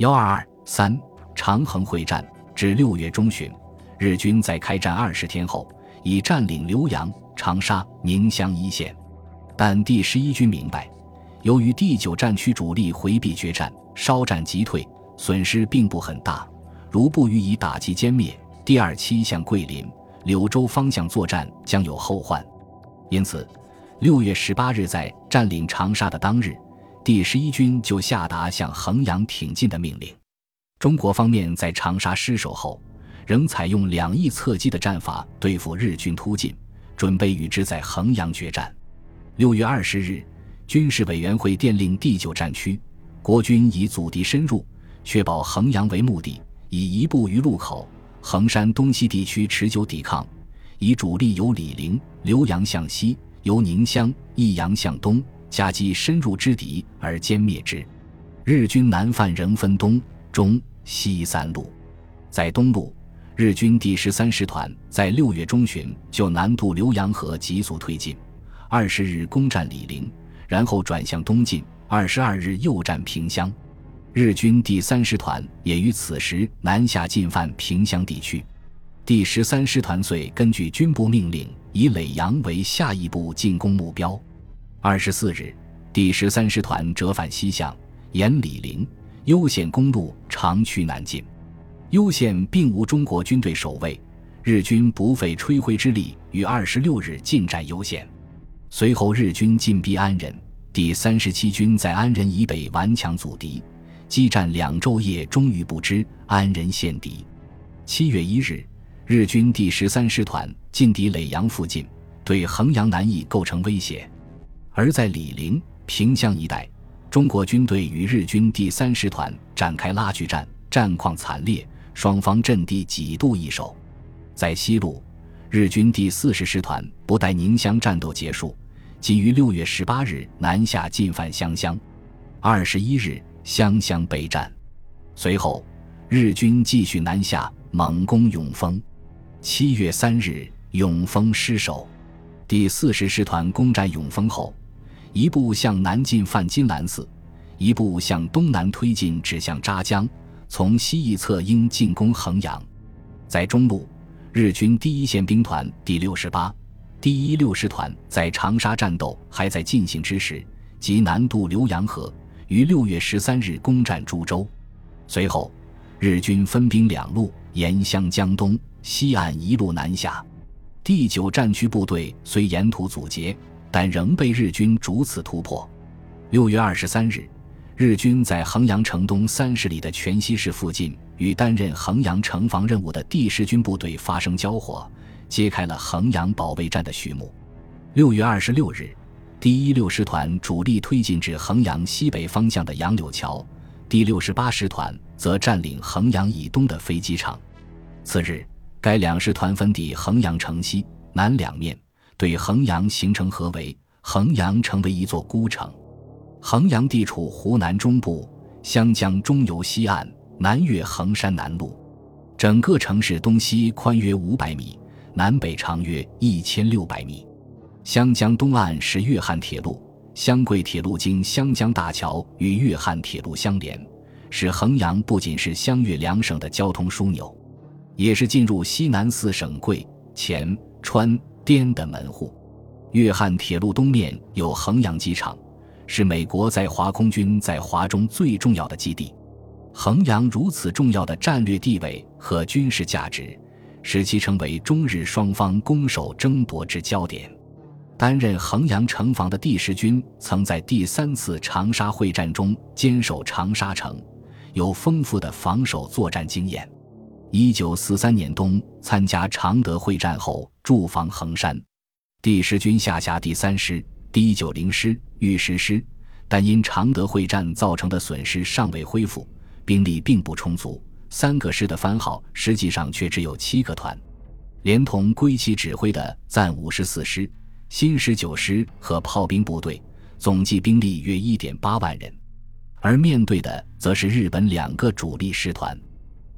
幺二二三长衡会战至六月中旬，日军在开战二十天后，已占领浏阳、长沙、宁乡一线。但第十一军明白，由于第九战区主力回避决战，稍战即退，损失并不很大。如不予以打击歼灭，第二期向桂林、柳州方向作战将有后患。因此，六月十八日在占领长沙的当日。第十一军就下达向衡阳挺进的命令。中国方面在长沙失守后，仍采用两翼侧击的战法对付日军突进，准备与之在衡阳决战。六月二十日，军事委员会电令第九战区国军以阻敌深入，确保衡阳为目的，以一部于路口、衡山东西地区持久抵抗，以主力由醴陵、浏阳向西，由宁乡、益阳向东。夹击深入之敌而歼灭之。日军南犯仍分东、中、西三路。在东路，日军第十三师团在六月中旬就南渡浏阳河急速推进，二十日攻占醴陵，然后转向东进。二十二日又占萍乡。日军第三师团也于此时南下进犯萍乡地区。第十三师团遂根据军部命令，以耒阳为下一步进攻目标。二十四日，第十三师团折返西向，沿醴陵攸县公路长驱南进。攸县并无中国军队守卫，日军不费吹灰之力，于二十六日进占攸县。随后，日军进逼安仁，第三十七军在安仁以北顽强阻敌，激战两昼夜，终于不支，安仁陷敌。七月一日，日军第十三师团进抵耒阳附近，对衡阳南翼构成威胁。而在醴陵、平乡一带，中国军队与日军第三师团展开拉锯战，战况惨烈，双方阵地几度易手。在西路，日军第四十师团不待宁乡战斗结束，即于六月十八日南下进犯湘乡。二十一日，湘乡被占。随后，日军继续南下，猛攻永丰。七月三日，永丰失守。第四十师团攻占永丰后。一部向南进犯金兰寺，一部向东南推进，指向扎江。从西翼侧应进攻衡阳。在中路，日军第一线兵团第六十八、第一六师团在长沙战斗还在进行之时，即南渡浏阳河，于六月十三日攻占株洲。随后，日军分兵两路，沿湘江东西岸一路南下。第九战区部队虽沿途阻截。但仍被日军逐次突破。六月二十三日，日军在衡阳城东三十里的全西市附近，与担任衡阳城防任务的第十军部队发生交火，揭开了衡阳保卫战的序幕。六月二十六日，第一六师团主力推进至衡阳西北方向的杨柳桥，第六十八师团则占领衡阳以东的飞机场。次日，该两师团分抵衡阳城西南两面。对衡阳形成合围，衡阳成为一座孤城。衡阳地处湖南中部，湘江中游西岸，南越衡山南路。整个城市东西宽约五百米，南北长约一千六百米。湘江东岸是粤汉铁路，湘桂铁路经湘江大桥与粤汉铁路相连，使衡阳不仅是湘粤两省的交通枢纽，也是进入西南四省桂、黔、川。边的门户，粤汉铁路东面有衡阳机场，是美国在华空军在华中最重要的基地。衡阳如此重要的战略地位和军事价值，使其成为中日双方攻守争夺之焦点。担任衡阳城防的第十军，曾在第三次长沙会战中坚守长沙城，有丰富的防守作战经验。一九四三年冬参加常德会战后驻防衡山，第十军下辖第三师、第一九零师、御十师，但因常德会战造成的损失尚未恢复，兵力并不充足。三个师的番号实际上却只有七个团，连同归其指挥的暂五十四师、新十九师和炮兵部队，总计兵力约一点八万人，而面对的则是日本两个主力师团。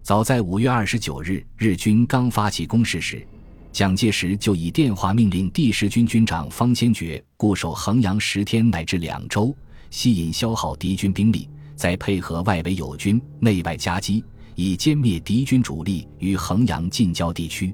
早在五月二十九日，日军刚发起攻势时，蒋介石就以电话命令第十军军长方先觉固守衡阳十天乃至两周，吸引消耗敌军兵力，再配合外围友军内外夹击，以歼灭敌军主力于衡阳近郊地区。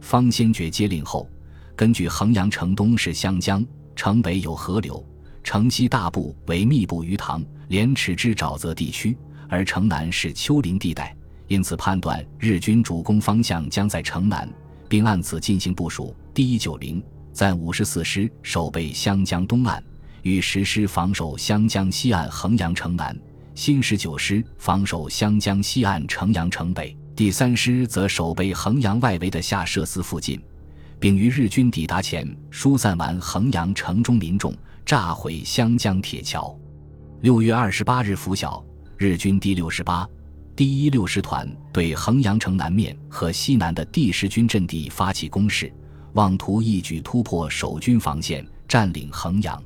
方先觉接令后，根据衡阳城东是湘江，城北有河流，城西大部为密布鱼塘、莲池之沼泽地区，而城南是丘陵地带，因此判断日军主攻方向将在城南，并按此进行部署。第一九零暂五十四师守备湘江东岸，与十师防守湘江西岸衡阳城南；新十九师防守湘江西岸城阳城北。第三师则守备衡阳外围的下设司附近，并于日军抵达前疏散完衡阳城中民众，炸毁湘江铁桥。六月二十八日拂晓，日军第六十八、第一六师团对衡阳城南面和西南的第十军阵地发起攻势，妄图一举突破守军防线，占领衡阳。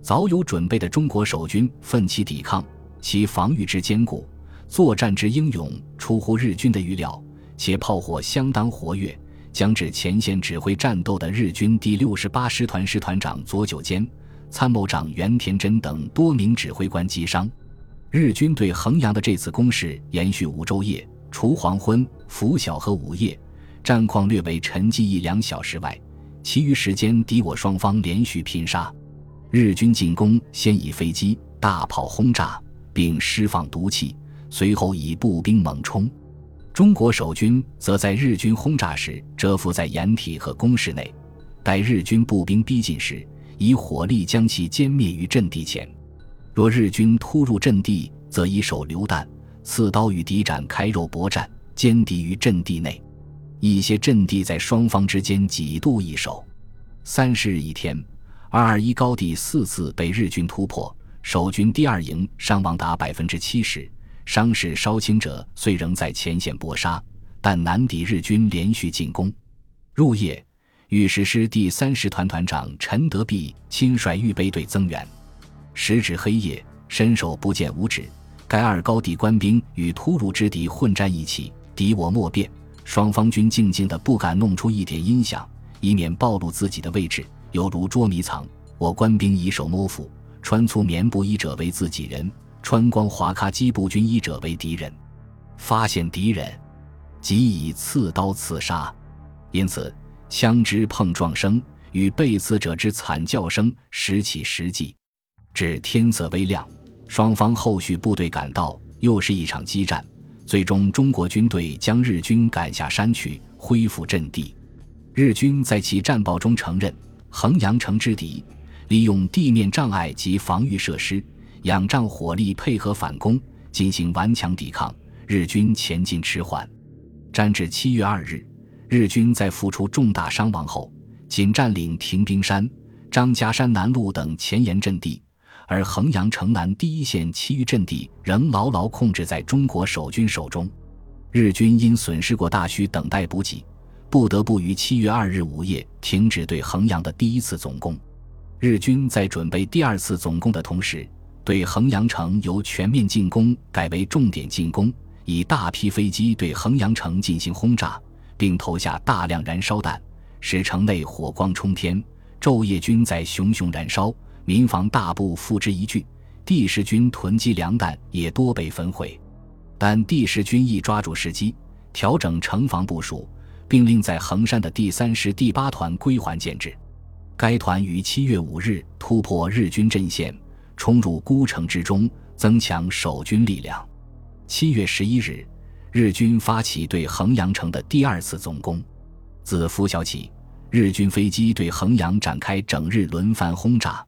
早有准备的中国守军奋起抵抗，其防御之坚固。作战之英勇出乎日军的预料，且炮火相当活跃，将至前线指挥战斗的日军第六十八师团师团长左久间、参谋长原田真等多名指挥官击伤。日军对衡阳的这次攻势延续五昼夜，除黄昏、拂晓和午夜战况略为沉寂一两小时外，其余时间敌我双方连续拼杀。日军进攻先以飞机、大炮轰炸，并释放毒气。随后以步兵猛冲，中国守军则在日军轰炸时蛰伏在掩体和工事内，待日军步兵逼近时，以火力将其歼灭于阵地前。若日军突入阵地，则以手榴弹、刺刀与敌展开肉搏战，歼敌于阵地内。一些阵地在双方之间几度易手。三十日一天，二二一高地四次被日军突破，守军第二营伤亡达百分之七十。伤势稍轻者虽仍在前线搏杀，但难抵日军连续进攻。入夜，御史师第三师团团长陈德弼亲率预备队增援。时至黑夜，伸手不见五指，该二高地官兵与突入之敌混战一起，敌我莫辨。双方均静静的不敢弄出一点音响，以免暴露自己的位置，犹如捉迷藏。我官兵以手摸腹，穿粗棉布衣者为自己人。穿光华卡基步军衣者为敌人，发现敌人，即以刺刀刺杀。因此，枪支碰撞声与被刺者之惨叫声时起时寂。至天色微亮，双方后续部队赶到，又是一场激战。最终，中国军队将日军赶下山去，恢复阵地。日军在其战报中承认，衡阳城之敌利用地面障碍及防御设施。仰仗火力配合反攻，进行顽强抵抗。日军前进迟缓。战至七月二日，日军在付出重大伤亡后，仅占领停兵山、张家山南路等前沿阵地，而衡阳城南第一线其余阵地仍牢牢控制在中国守军手中。日军因损失过大，需等待补给，不得不于七月二日午夜停止对衡阳的第一次总攻。日军在准备第二次总攻的同时。对衡阳城由全面进攻改为重点进攻，以大批飞机对衡阳城进行轰炸，并投下大量燃烧弹，使城内火光冲天，昼夜均在熊熊燃烧，民房大部付之一炬。第十军囤积粮弹也多被焚毁，但第十军亦抓住时机，调整城防部署，并令在衡山的第三师第八团归还建制。该团于七月五日突破日军阵线。冲入孤城之中，增强守军力量。七月十一日，日军发起对衡阳城的第二次总攻。自拂晓起，日军飞机对衡阳展开整日轮番轰炸，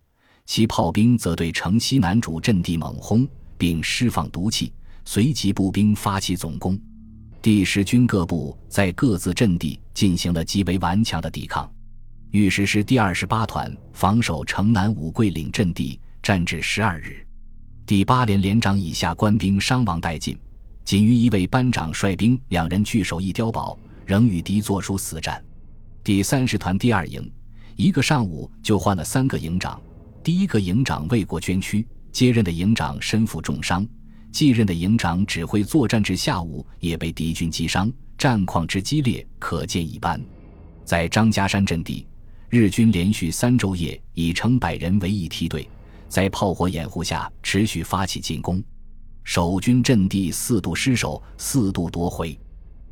其炮兵则对城西南主阵地猛轰，并释放毒气。随即，步兵发起总攻。第十军各部在各自阵地进行了极为顽强的抵抗。御史师第二十八团防守城南五桂岭阵地。战至十二日，第八连连长以下官兵伤亡殆尽，仅余一位班长率兵两人据守一碉堡，仍与敌作出死战。第三十团第二营一个上午就换了三个营长，第一个营长为国捐躯，接任的营长身负重伤，继任的营长指挥作战至下午也被敌军击伤，战况之激烈可见一斑。在张家山阵地，日军连续三昼夜以成百人为一梯队。在炮火掩护下，持续发起进攻。守军阵地四度失守，四度夺回。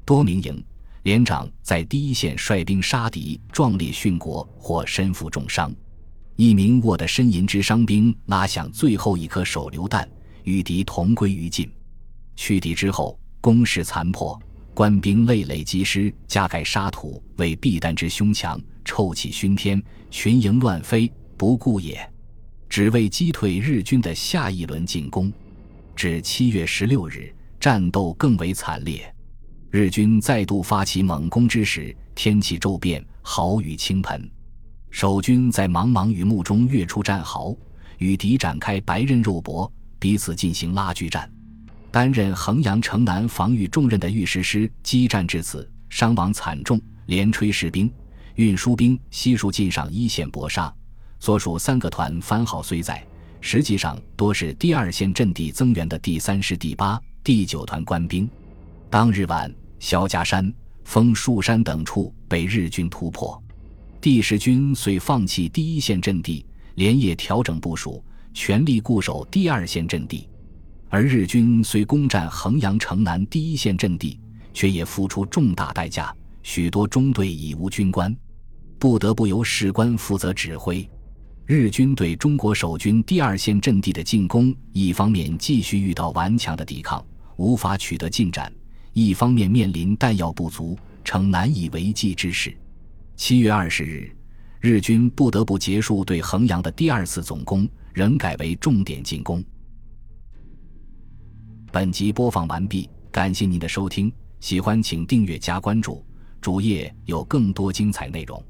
多名营连长在第一线率兵杀敌，壮烈殉国或身负重伤。一名握得呻吟之伤兵拉响最后一颗手榴弹，与敌同归于尽。去敌之后，攻势残破，官兵累累积尸，加盖沙土为避弹之凶墙，臭气熏天，群营乱飞，不顾也。只为击退日军的下一轮进攻。至七月十六日，战斗更为惨烈。日军再度发起猛攻之时，天气骤变，豪雨倾盆。守军在茫茫雨幕中跃出战壕，与敌展开白刃肉搏，彼此进行拉锯战。担任衡阳城南防御重任的御史师激战至此，伤亡惨重，连吹士兵、运输兵悉数进上一线搏杀。所属三个团番号虽在，实际上多是第二线阵地增援的第三师第八、第九团官兵。当日晚，萧家山、枫树山等处被日军突破，第十军遂放弃第一线阵地，连夜调整部署，全力固守第二线阵地。而日军虽攻占衡阳城南第一线阵地，却也付出重大代价，许多中队已无军官，不得不由士官负责指挥。日军对中国守军第二线阵地的进攻，一方面继续遇到顽强的抵抗，无法取得进展；一方面面临弹药不足，成难以为继之势。七月二十日，日军不得不结束对衡阳的第二次总攻，仍改为重点进攻。本集播放完毕，感谢您的收听，喜欢请订阅加关注，主页有更多精彩内容。